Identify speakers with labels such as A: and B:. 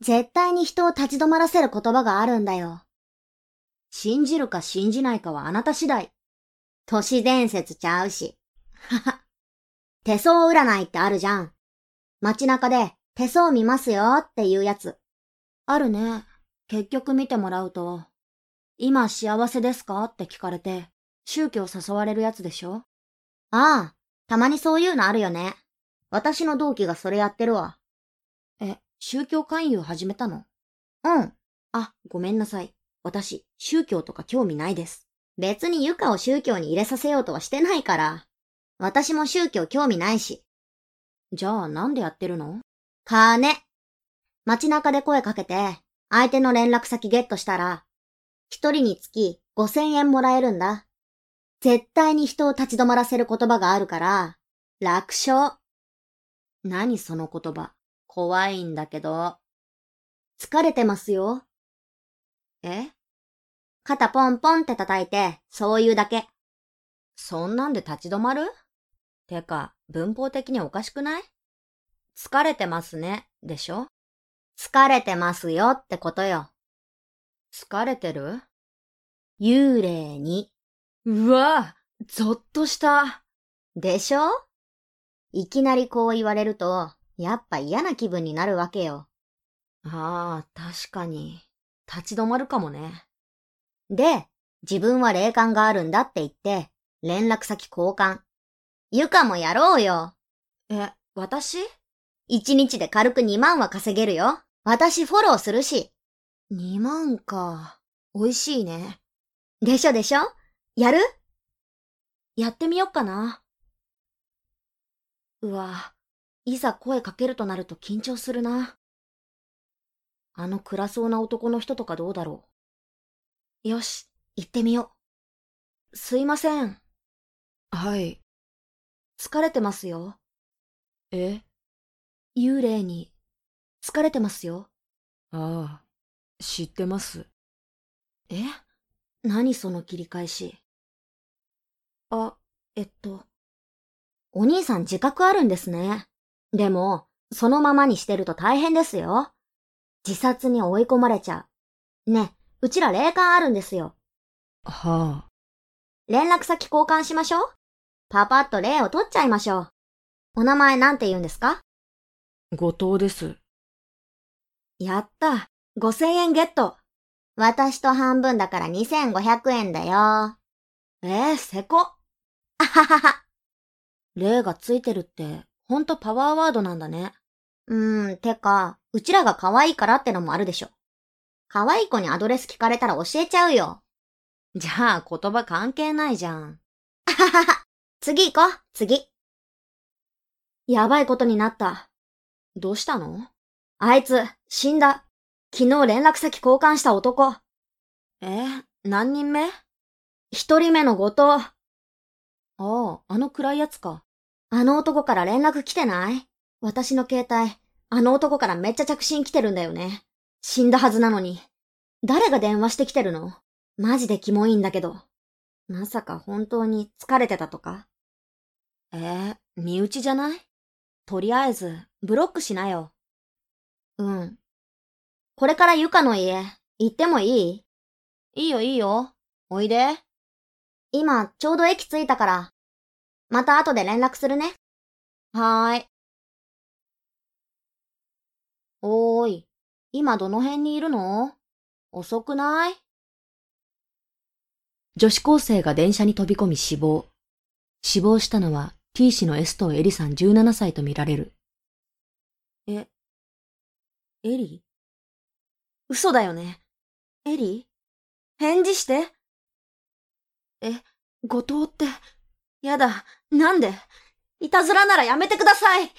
A: 絶対に人を立ち止まらせる言葉があるんだよ。信じるか信じないかはあなた次第。都市伝説ちゃうし。はは。手相占いってあるじゃん。街中で手相見ますよっていうやつ。
B: あるね。結局見てもらうと、今幸せですかって聞かれて、宗教誘われるやつでしょ？
A: ああ、たまにそういうのあるよね。私の同期がそれやってるわ。
B: え、宗教勧誘始めたの？
A: うん。
B: あ、ごめんなさい。私、宗教とか興味ないです。
A: 別にゆかを宗教に入れさせようとはしてないから。私も宗教興味ないし。
B: じゃあなんでやってるの？
A: 金。街中で声かけて、相手の連絡先ゲットしたら、一人につき5000円もらえるんだ。絶対に人を立ち止まらせる言葉があるから、楽勝。
B: 何その言葉。怖いんだけど。
A: 疲れてますよ。
B: え？
A: 肩ポンポンって叩いて、そういうだけ。
B: そんなんで立ち止まる？てか、文法的におかしくない？疲れてますね、でしょ？
A: 疲れてますよってことよ。
B: 疲れてる？
A: 幽霊に。
B: うわぁゾッとした。
A: でしょ？いきなりこう言われると、やっぱ嫌な気分になるわけよ。
B: ああ、確かに。立ち止まるかもね。
A: で、自分は霊感があるんだって言って、連絡先交換。ゆかもやろうよ。
B: え、私？
A: 一日で軽く2万は稼げるよ。私フォローするし。
B: 2万か。美味しいね。
A: でしょでしょ？やる？
B: やってみよっかな。うわ、いざ声かけるとなると緊張するな。あの暗そうな男の人とかどうだろう。よし、行ってみよう。すいません。
C: はい。
B: 疲れてますよ。
C: え？
B: 幽霊に、疲れてますよ。
C: ああ、知ってます。
B: え？何その切り返し。あ、えっと。
A: お兄さん自覚あるんですね。でも、そのままにしてると大変ですよ。自殺に追い込まれちゃう。ね、うちら霊感あるんですよ。
C: はあ。
A: 連絡先交換しましょう。パパッと霊を取っちゃいましょう。お名前なんて言うんですか？
C: 後藤です。
A: やった。5000円ゲット。私と半分だから2500円だよ。
B: えー、せこ。
A: あははは。
B: 霊がついてるって、ほんとパワーワードなんだね。
A: うーん、てか、うちらが可愛いからってのもあるでしょ。可愛い子にアドレス聞かれたら教えちゃうよ。
B: じゃあ言葉関係ないじゃん。
A: あははは。次行こう、次。
B: やばいことになった。どうしたの？
A: あいつ、死んだ。昨日連絡先交換した男。
B: え何人目？
A: 一人目の後藤。あ
B: あ、あの暗いやつか。
A: あの男から連絡来てない？私の携帯、あの男からめっちゃ着信来てるんだよね。死んだはずなのに。誰が電話してきてるの？マジでキモいんだけど。まさか本当に疲れてたとか？
B: えー、身内じゃない？とりあえず、ブロックしなよ。
A: うん。これからゆかの家、行ってもいい？
B: いいよいいよ。おいで。
A: 今、ちょうど駅着いたから。また後で連絡するね。
B: はーい。おーい、今どの辺にいるの？遅くない？
C: 女子高生が電車に飛び込み死亡。死亡したのは T 氏の S 藤エリさん17歳とみられる。
B: え、エリ？嘘だよね。エリ？返事して。え、後藤って、やだ、なんで？いたずらならやめてください。